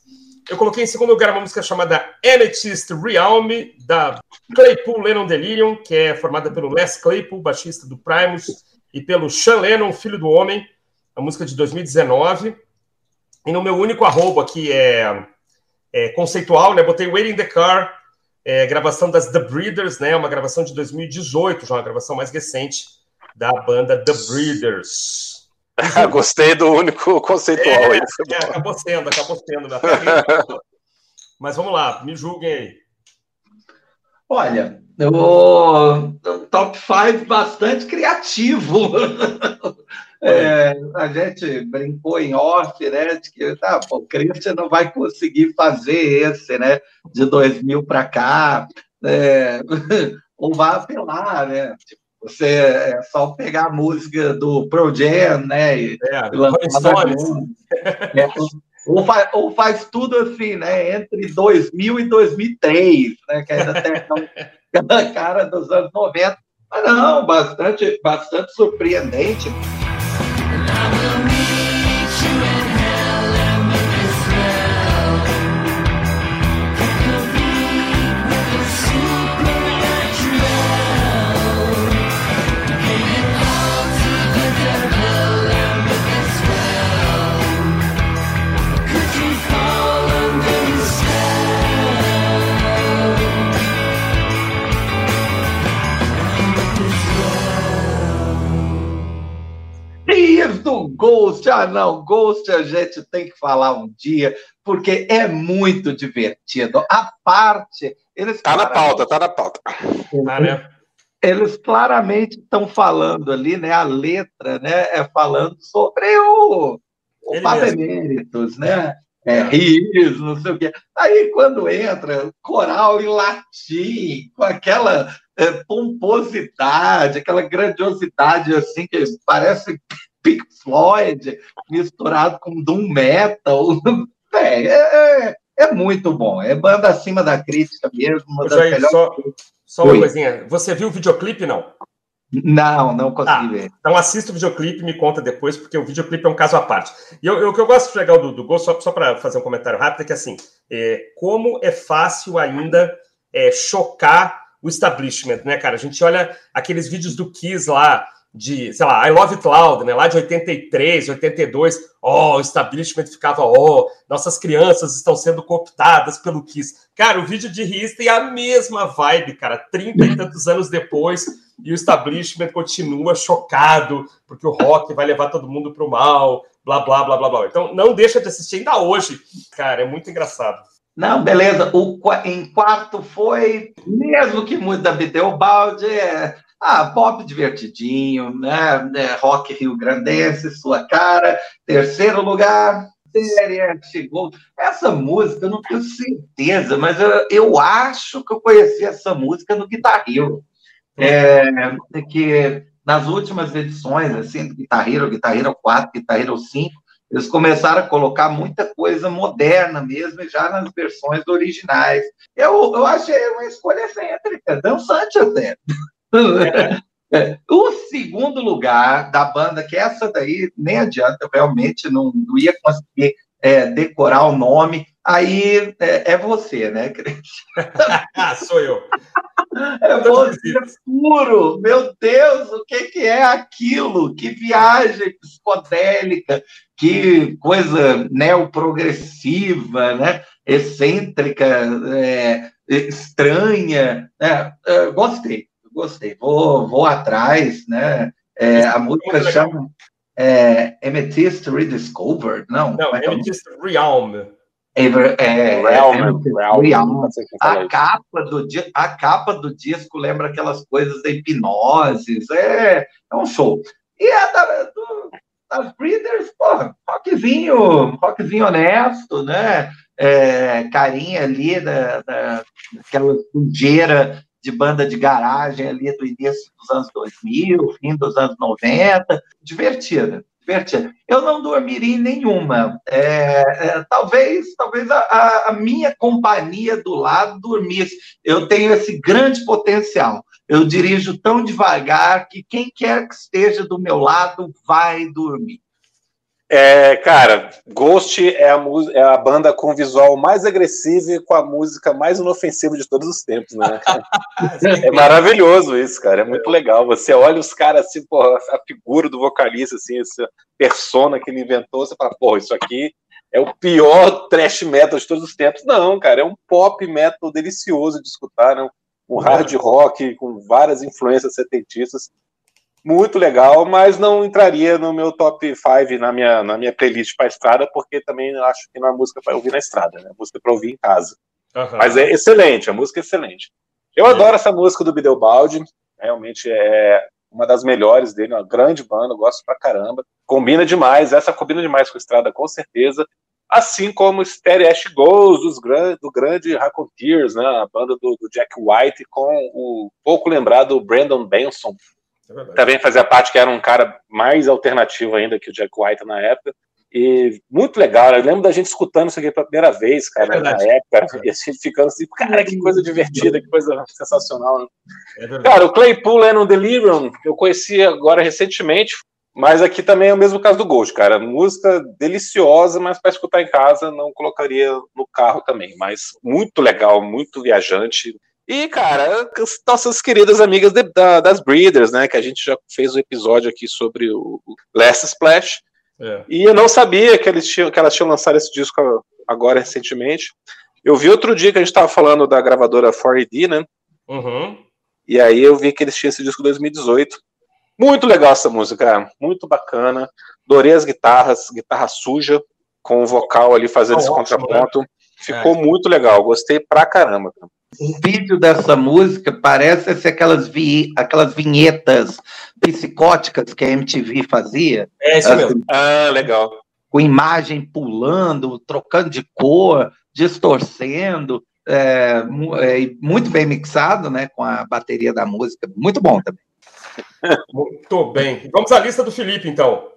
Eu coloquei em segundo lugar uma música chamada Amethyst Realm, da Claypool Lennon Delirium, que é formada pelo Les Claypool, baixista do Primus, e pelo Sean Lennon, filho do homem, a música de 2019. E no meu único arroba aqui é, é conceitual, né? Botei Waiting the Car, é, gravação das The Breeders, né? Uma gravação de 2018, já uma gravação mais recente da banda The Breeders. Gostei do único conceitual é, É, acabou sendo, acabou sendo. Né? Mas vamos lá, me julguem aí. Olha, o top 5 bastante criativo. É, a gente brincou em off, né? De que tá, pô, o Christian não vai conseguir fazer esse, né? De 2000 para cá, é, ou vai apelar, né? Tipo, você é só pegar a música do Pro Jam, né? E, é, lançar é, ou, faz, ou faz tudo assim, né? Entre 2000 e 2003, né? Que ainda tem aquela cara dos anos 90. Mas não, bastante, bastante surpreendente. I will do Ghost. Ah, não, Ghost a gente tem que falar um dia, porque é muito divertido. A parte. Eles tá na pauta, tá na pauta. Tá, né? eles claramente estão falando ali, né? A letra, né? É falando sobre o, o Papa Emeritus, né? É, riso, não sei o quê. Aí, quando entra coral em latim, com aquela é, pomposidade, aquela grandiosidade, assim, que parece Pink Floyd misturado com Doom Metal. É, é, é, muito bom. É banda acima da crítica mesmo. Uma melhores... Só, só uma coisinha. Você viu o videoclipe, não? Não, não consegui ah, ver. Então assista o videoclipe me conta depois, porque o videoclipe é um caso à parte. E eu, eu, o que eu gosto de legal do, do Gol, só, só para fazer um comentário rápido, é que assim, é, como é fácil ainda é, chocar o establishment, né, cara? A gente olha aqueles vídeos do Kiss lá, de, sei lá, I Love It Loud, né? Lá de 83, 82, ó, oh, o establishment ficava, ó, oh, nossas crianças estão sendo cooptadas pelo Kiss. Cara, o vídeo de Riz tem a mesma vibe, cara, 30 e tantos anos depois, e o establishment continua chocado, porque o rock vai levar todo mundo pro mal, blá, blá, blá, blá, blá. Então, não deixa de assistir ainda hoje. Cara, é muito engraçado. Não, beleza. O, em quarto foi, mesmo que muda Bideobaldi, é ah, pop divertidinho, né? É, rock Rio Grandense, sua cara. Terceiro lugar, série chegou. Essa música, eu não tenho certeza, mas eu, eu acho que eu conheci essa música no Guitar Hero. É, que nas últimas edições, assim, do Guitar Hero, Guitar Hero 4, Guitar Hero 5, eles começaram a colocar muita coisa moderna mesmo, já nas versões originais. Eu, eu achei uma escolha excêntrica, dançante até. É. O segundo lugar da banda, que essa daí nem adianta, eu realmente não, não ia conseguir é, decorar o nome. Aí é, é você, né, ah, sou eu. É você puro. Meu Deus, o que, que é aquilo? Que viagem psicodélica, que coisa neoprogressiva, né? excêntrica, é, estranha. Né? gostei gostei. Vou, vou atrás, né? É, a música chama é, Amethyst Rediscovered, não? Não, é Amethyst Realm. É, é, Realm, Realm, Realm. A, capa do, a capa do disco lembra aquelas coisas da hipnose, é, é um show. E a da, do, das Breeders, porra, rockzinho, rockzinho honesto, né? É, carinha ali da, da, daquela sujeira de banda de garagem ali do início dos anos 2000, fim dos anos 90, divertida, divertida. Eu não dormiria em nenhuma. É, é, talvez talvez a, a, minha companhia do lado dormisse. Eu tenho esse grande potencial. Eu dirijo tão devagar que quem quer que esteja do meu lado vai dormir. É, cara, Ghost é a, é a, banda com o visual mais agressivo e com a música mais inofensiva de todos os tempos, né? é maravilhoso isso, cara. É muito legal. Você olha os caras assim, porra, a figura do vocalista, assim, essa persona que ele inventou, você fala, porra, isso aqui é o pior trash metal de todos os tempos. Não, cara, é um pop metal delicioso de escutar, né? um hard rock com várias influências setentistas muito legal, mas não entraria no meu top 5 na minha, na minha playlist para estrada, porque também acho que não é música para ouvir na estrada, né? Música para ouvir em casa. Uhum. Mas é excelente, a música é excelente. Eu é. adoro essa música do Bideobaldi, realmente é uma das melhores dele, uma grande banda, gosto pra caramba. Combina demais, essa combina demais com a estrada, com certeza. Assim como Stereo Ash Goes, dos, do grande Raconteurs, né? A banda do, do Jack White, com o pouco lembrado Brandon Benson, é também fazia parte que era um cara mais alternativo ainda que o Jack White na época. E muito legal, eu lembro da gente escutando isso aqui pela primeira vez, cara, é na época, e a gente ficando assim, cara, que coisa divertida, que coisa sensacional. Né? É cara, o Claypool é no Delirium, eu conheci agora recentemente, mas aqui também é o mesmo caso do Ghost, cara. Música deliciosa, mas para escutar em casa não colocaria no carro também. Mas muito legal, muito viajante. E, cara, nossas queridas amigas de, da, das Breeders, né? Que a gente já fez um episódio aqui sobre o Last Splash. É. E eu não sabia que, eles tinham, que elas tinham lançado esse disco agora recentemente. Eu vi outro dia que a gente estava falando da gravadora 4AD, né? Uhum. E aí eu vi que eles tinham esse disco em 2018. Muito legal essa música, muito bacana. Adorei as guitarras, guitarra suja, com o vocal ali fazendo oh, esse ótimo, contraponto. Né? Ficou é. muito legal, gostei pra caramba. O vídeo dessa música parece ser aquelas, vi, aquelas vinhetas psicóticas que a MTV fazia. É isso assim, mesmo. Ah, legal. Com imagem pulando, trocando de cor, distorcendo. É, é, muito bem mixado, né? Com a bateria da música. Muito bom também. Muito bem. Vamos à lista do Felipe, então.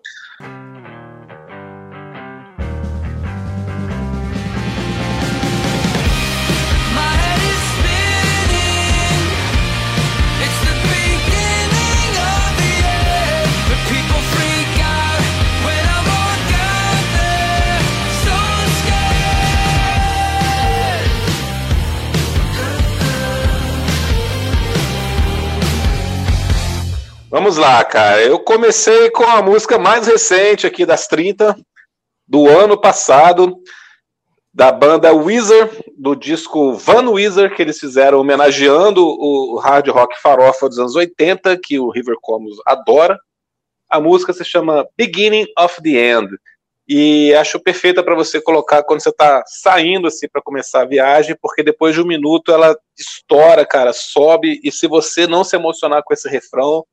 Vamos lá, cara. Eu comecei com a música mais recente aqui das 30 do ano passado, da banda Weezer, do disco Van Weezer, que eles fizeram homenageando o hard rock farofa dos anos 80, que o River Comus adora. A música se chama Beginning of the End. E acho perfeita para você colocar quando você está saindo assim para começar a viagem, porque depois de um minuto ela estoura, cara, sobe, e se você não se emocionar com esse refrão,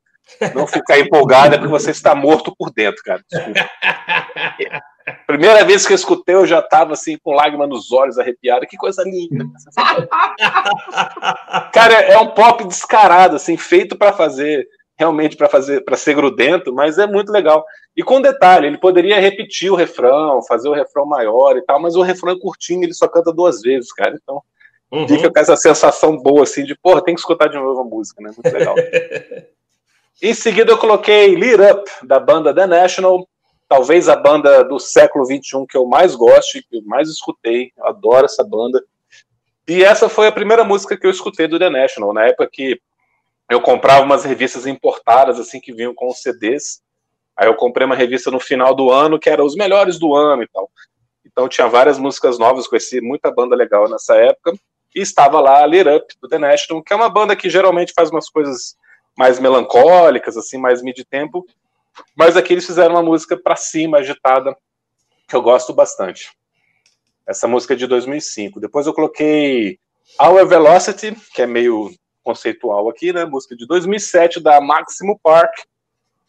não ficar empolgado é porque você está morto por dentro, cara. Desculpa. Primeira vez que eu escutei, eu já estava assim, com lágrima nos olhos, arrepiado. Que coisa linda. cara, é um pop descarado, assim, feito para fazer, realmente para fazer, para ser grudento, mas é muito legal. E com detalhe, ele poderia repetir o refrão, fazer o refrão maior e tal, mas o refrão é curtinho, ele só canta duas vezes, cara. Então, uhum. fica com essa sensação boa, assim, de, porra, tem que escutar de novo a música, né? Muito legal. Em seguida, eu coloquei Lit Up, da banda The National, talvez a banda do século XXI que eu mais gosto, que eu mais escutei, eu adoro essa banda. E essa foi a primeira música que eu escutei do The National, na época que eu comprava umas revistas importadas, assim, que vinham com CDs. Aí eu comprei uma revista no final do ano, que era os melhores do ano e tal. Então tinha várias músicas novas, conheci muita banda legal nessa época. E estava lá Lit Up, do The National, que é uma banda que geralmente faz umas coisas mais melancólicas, assim, mais mid-tempo. Mas aqui eles fizeram uma música para cima, agitada, que eu gosto bastante. Essa música é de 2005. Depois eu coloquei Our Velocity, que é meio conceitual aqui, né? Música de 2007 da Maximo Park,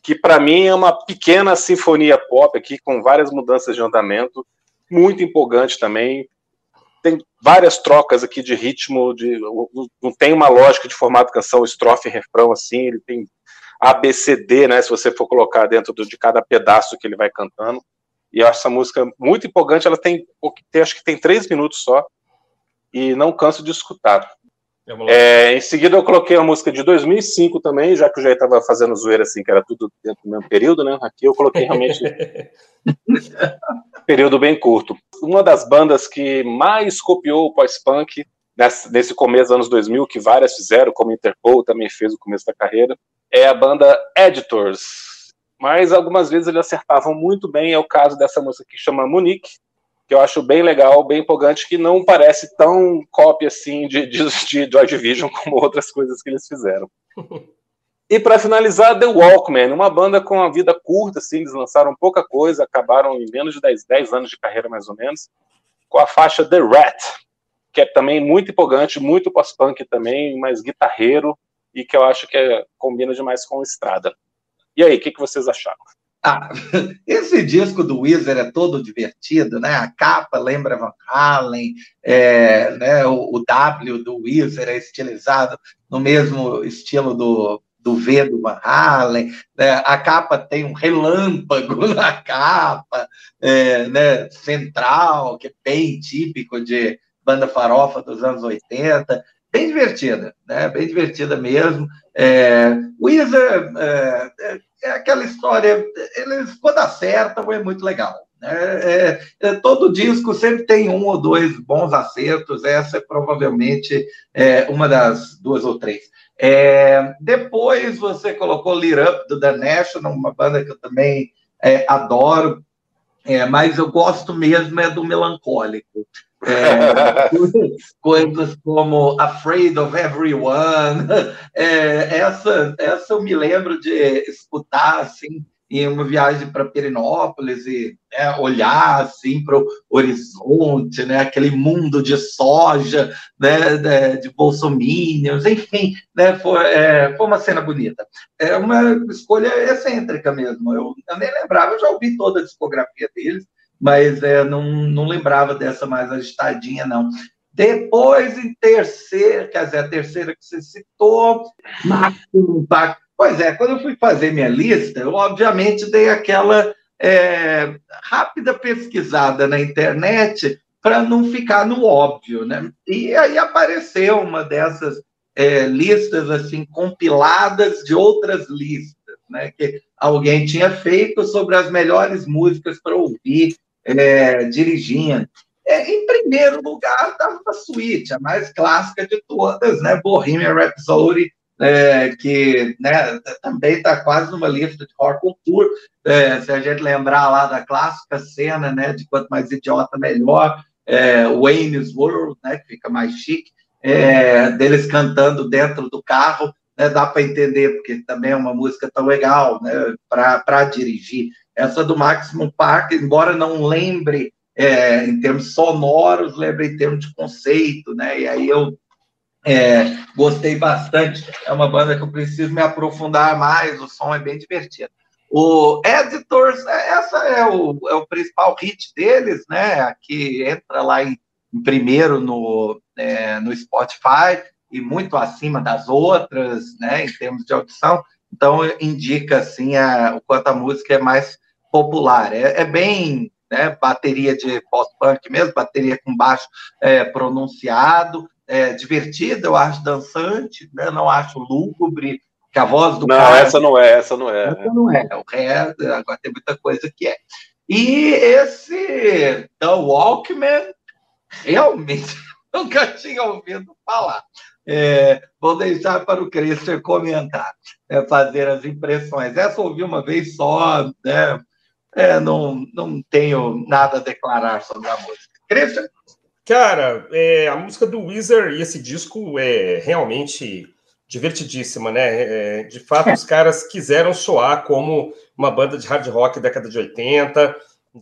que para mim é uma pequena sinfonia pop aqui com várias mudanças de andamento, muito empolgante também tem várias trocas aqui de ritmo, de, não tem uma lógica de formato canção, estrofe refrão assim, ele tem ABCD, né, se você for colocar dentro de cada pedaço que ele vai cantando. E eu acho essa música muito empolgante, ela tem, acho que tem três minutos só, e não canso de escutar. É, em seguida eu coloquei uma música de 2005 também, já que eu já estava fazendo zoeira assim, que era tudo dentro do mesmo período, né? Aqui eu coloquei realmente período bem curto. Uma das bandas que mais copiou o pós-punk nesse, começo dos anos 2000, que várias fizeram, como Interpol também fez o começo da carreira, é a banda Editors. Mas algumas vezes eles acertavam muito bem, é o caso dessa música que chama Monique, que eu acho bem legal, bem empolgante, que não parece tão cópia assim de, de, de Joy Division como outras coisas que eles fizeram. E para finalizar, The Walkman, uma banda com uma vida curta, assim, eles lançaram pouca coisa, acabaram em menos de 10, 10 anos de carreira, mais ou menos, com a faixa The Rat, que é também muito empolgante, muito pós-punk também, mais guitarreiro, e que eu acho que é, combina demais com Estrada. E aí, o que, que vocês acharam? Ah, esse disco do Weezer é todo divertido, né? A capa lembra Van Halen, é, né? o, o, W do Weezer é estilizado no mesmo estilo do, do V do Van Halen, né? a capa tem um relâmpago na capa, é, né? central, que é bem típico de banda farofa dos anos 80, bem divertida, né? bem divertida mesmo. É, Weezer é, é é aquela história, eles, quando acertam, é muito legal. Né? É, é, todo disco sempre tem um ou dois bons acertos, essa é provavelmente é, uma das duas ou três. É, depois você colocou Lit Up do The National, uma banda que eu também é, adoro, é, mas eu gosto mesmo é do melancólico. É, coisas como Afraid of Everyone. É, essa, essa eu me lembro de escutar assim, em uma viagem para Perinópolis e né, olhar assim para o horizonte, né, aquele mundo de soja, né, de bolsominions, enfim, né, foi, é, foi uma cena bonita. É uma escolha excêntrica mesmo. Eu, eu nem lembrava, eu já ouvi toda a discografia deles, mas é, não, não lembrava dessa mais agitadinha, não. Depois, em terceira, quer dizer, a terceira que você citou, Máximo Impacto Pois é, quando eu fui fazer minha lista, eu obviamente dei aquela é, rápida pesquisada na internet para não ficar no óbvio, né? E aí apareceu uma dessas é, listas assim compiladas de outras listas, né? Que alguém tinha feito sobre as melhores músicas para ouvir é, dirigindo. É, em primeiro lugar estava a suíte, a mais clássica de todas, né? Bohemian Rhapsody é, que né, também está quase numa lista de horror culture. É, se a gente lembrar lá da clássica cena né, de quanto mais idiota, melhor, é, Wayne's World, né, que fica mais chique, é, deles cantando dentro do carro, né, dá para entender, porque também é uma música tão legal né, para dirigir. Essa do Maximum Park, embora não lembre é, em termos sonoros, lembre em termos de conceito, né? E aí eu é, gostei bastante. É uma banda que eu preciso me aprofundar mais. O som é bem divertido. O Editors, é, essa é o, é o principal hit deles, né? Que entra lá em, em primeiro no, é, no Spotify e muito acima das outras, né? Em termos de audição. Então indica assim a, o quanto a música é mais popular. É, é bem né, bateria de post-punk mesmo, bateria com baixo é, pronunciado, é, divertida, eu acho dançante, né? não acho lúgubre, que a voz do não, cara... essa não é, essa não é. Essa não é, o resto, agora tem muita coisa que é. E esse The Walkman, realmente nunca tinha ouvido falar. É, vou deixar para o Christian comentar, é, fazer as impressões. Essa ouvi uma vez só, né? É, não, não tenho nada a declarar sobre a música. Christian? Cara, é, a música do Weezer e esse disco é realmente divertidíssima, né? É, de fato, os caras quiseram soar como uma banda de hard rock da década de 80.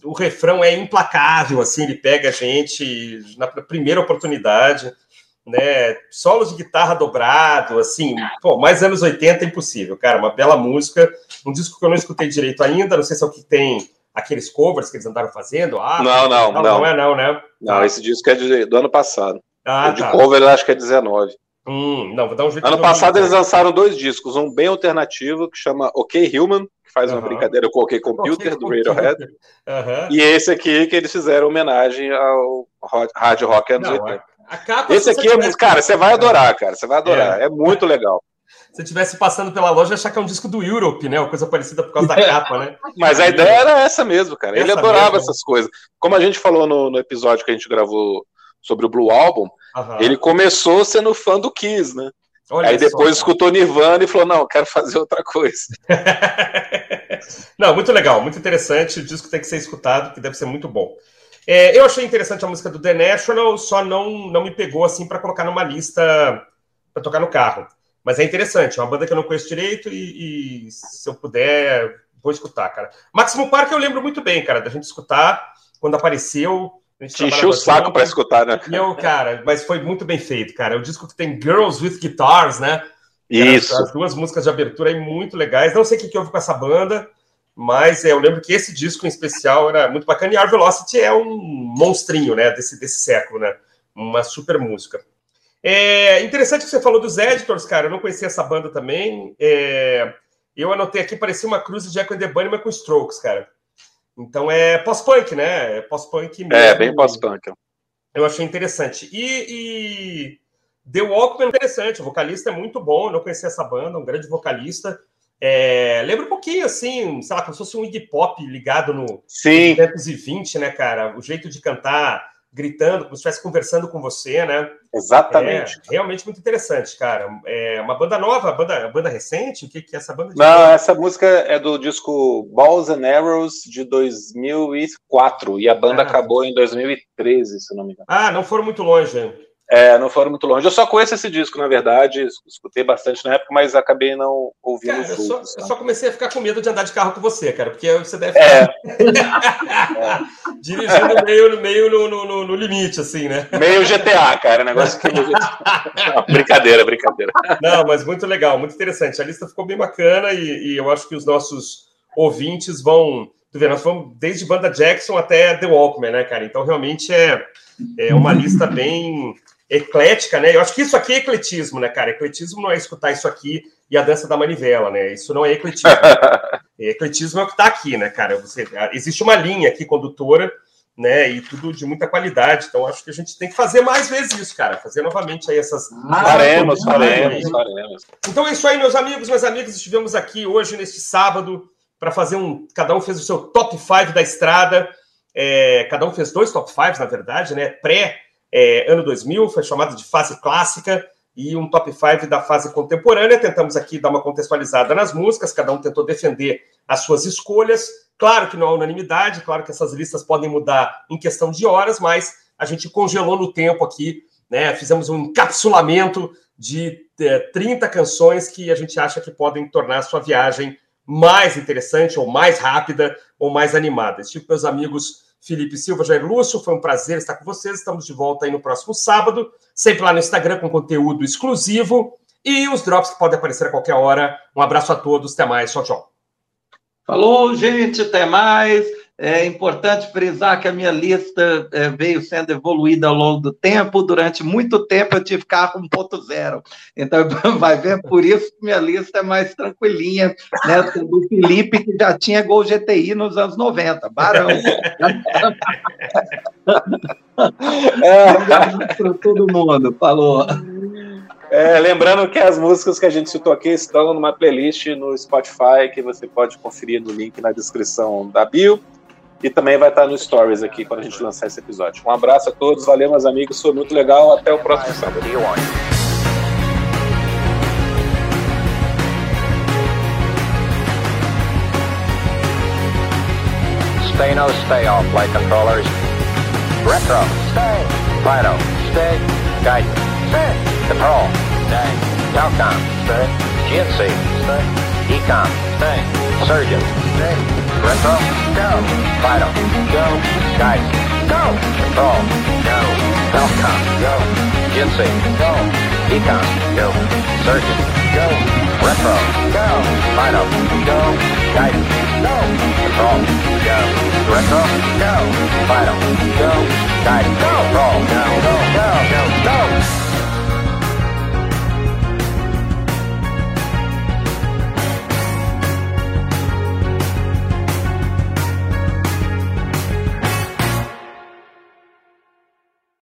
O refrão é implacável, assim, ele pega a gente na primeira oportunidade, né? Solos de guitarra dobrado, assim, pô, mais anos 80 é impossível, cara. Uma bela música, um disco que eu não escutei direito ainda, não sei se é o que tem aqueles covers que eles andaram fazendo? Ah, não, não, não. Não é não, né? Não, esse disco é de, do ano passado. Ah, o de tá. cover eu acho que é 19. Hum, não, vou dar um jeito Ano passado eles lançaram dois discos, um bem alternativo que chama OK Human, que faz uma brincadeira com OK Computer okay, do Radiohead, e esse aqui que eles fizeram homenagem ao Hard Rock anos 80. Esse aqui, é, cara, você vai adorar, cara, você vai adorar, é, é muito legal se estivesse passando pela loja, achar que é um disco do Europe, né? Uma coisa parecida por causa da capa, né? Mas a ideia era essa mesmo, cara. Essa Ele adorava mesmo. essas coisas. Como a gente falou no, no, episódio que a gente gravou sobre o Blue Album, uhum. ele começou sendo fã do Kiss, né? Olha Aí depois só, escutou Nirvana e falou: não, quero fazer outra coisa. não, muito legal, muito interessante. O disco tem que ser escutado, que deve ser muito bom. É, eu achei interessante a música do The National, só não, não me pegou assim para colocar numa lista para tocar no carro. Mas é interessante, é uma banda que eu não conheço direito e, e se eu puder, vou escutar, cara. Máximo Park eu lembro muito bem, cara, da gente escutar quando apareceu. Te encheu o saco para escutar, né? Eu, cara, mas foi muito bem feito, cara. É o disco que tem Girls with Guitars, né? Isso. As, as duas músicas de abertura aí muito legais. Não sei o que, que houve com essa banda, mas é, eu lembro que esse disco em especial era muito bacana. E Our Velocity é um monstrinho, né? Desse, desse século, né? Uma super música. É interessante que você falou dos editors, cara. Eu não conhecia essa banda também. É, eu anotei aqui, parecia uma cruz de Jack and the Bunnyman com Strokes, cara. Então é pós-punk, né? É pós-punk mesmo. É, bem pós-punk. Eu achei interessante. E, e The Walkman é interessante. O vocalista é muito bom. Eu não conhecia essa banda, um grande vocalista. É, lembra um pouquinho assim, sei lá, como se fosse um Iggy Pop ligado no Sim. 220, né, cara? O jeito de cantar gritando, como se estivesse conversando com você, né? Exatamente. É, realmente muito interessante, cara. É uma banda nova, banda, banda recente? O que, que é essa banda? Não, essa música é do disco Balls and Arrows de 2004 e a banda ah. acabou em 2013, se não me engano. Ah, não foram muito longe. É, não foram muito longe. Eu só conheço esse disco, na verdade, escutei bastante na época, mas acabei não ouvindo cara, eu, só, eu só comecei a ficar com medo de andar de carro com você, cara, porque você deve é. é. dirigindo meio, meio no, no, no, limite, assim, né? Meio GTA, cara, negócio que... não, brincadeira, brincadeira. Não, mas muito legal, muito interessante. A lista ficou bem bacana e, e eu acho que os nossos ouvintes vão... Tu vê, nós vamos desde banda Jackson até The Walkman, né, cara? Então, realmente é, é uma lista bem eclética, né? Eu acho que isso aqui é ecletismo, né, cara? Ecletismo não é escutar isso aqui e a dança da manivela, né? Isso não é ecletismo. ecletismo é o que está aqui, né, cara? Você, existe uma linha aqui condutora, né? E tudo de muita qualidade. Então, acho que a gente tem que fazer mais vezes isso, cara. Fazer novamente aí essas. Faremos, faremos, faremos. Então é isso aí, meus amigos, meus amigos. Estivemos aqui hoje, neste sábado, para fazer um. Cada um fez o seu top 5 da estrada. É, cada um fez dois top 5, na verdade, né? Pré é, ano 2000, foi chamado de fase clássica, e um top 5 da fase contemporânea. Tentamos aqui dar uma contextualizada nas músicas, cada um tentou defender as suas escolhas. Claro que não há unanimidade, claro que essas listas podem mudar em questão de horas, mas a gente congelou no tempo aqui, né? Fizemos um encapsulamento de é, 30 canções que a gente acha que podem tornar a sua viagem mais interessante, ou mais rápida, ou mais animada. Estive com meus amigos Felipe Silva, Jair Lúcio, foi um prazer estar com vocês. Estamos de volta aí no próximo sábado, sempre lá no Instagram com conteúdo exclusivo e os drops que podem aparecer a qualquer hora. Um abraço a todos, até mais, tchau, tchau. Falou, gente, até mais. É importante frisar que a minha lista é, veio sendo evoluída ao longo do tempo. Durante muito tempo eu tive carro 1.0. Então, vai ver, por isso que minha lista é mais tranquilinha, né? Do Felipe, que já tinha Gol GTI nos anos 90. Barão. é, para todo mundo. Falou. É, lembrando que as músicas que a gente citou aqui estão numa playlist no Spotify que você pode conferir no link na descrição da bio. E também vai estar no Stories aqui quando a gente lançar esse episódio. Um abraço a todos, valeu, meus amigos, foi muito legal. Até o próximo sábado. Stay no stay off flight controllers. Retro. Stay. Stay. Guidance. Stay. Control. Stay. Stay. GNC. Stay. Stay. Surgeon. Stay. Control, go. Vital, go. guidance go. Control, go. Falcon, go. Ginseng, go. Econ, go. Surgeon, go. Repro, go. Vital, go. Guidance, go. Control, go. repro go. Vital, go. Guidance, go. Control, go. Go, go, go, go. go.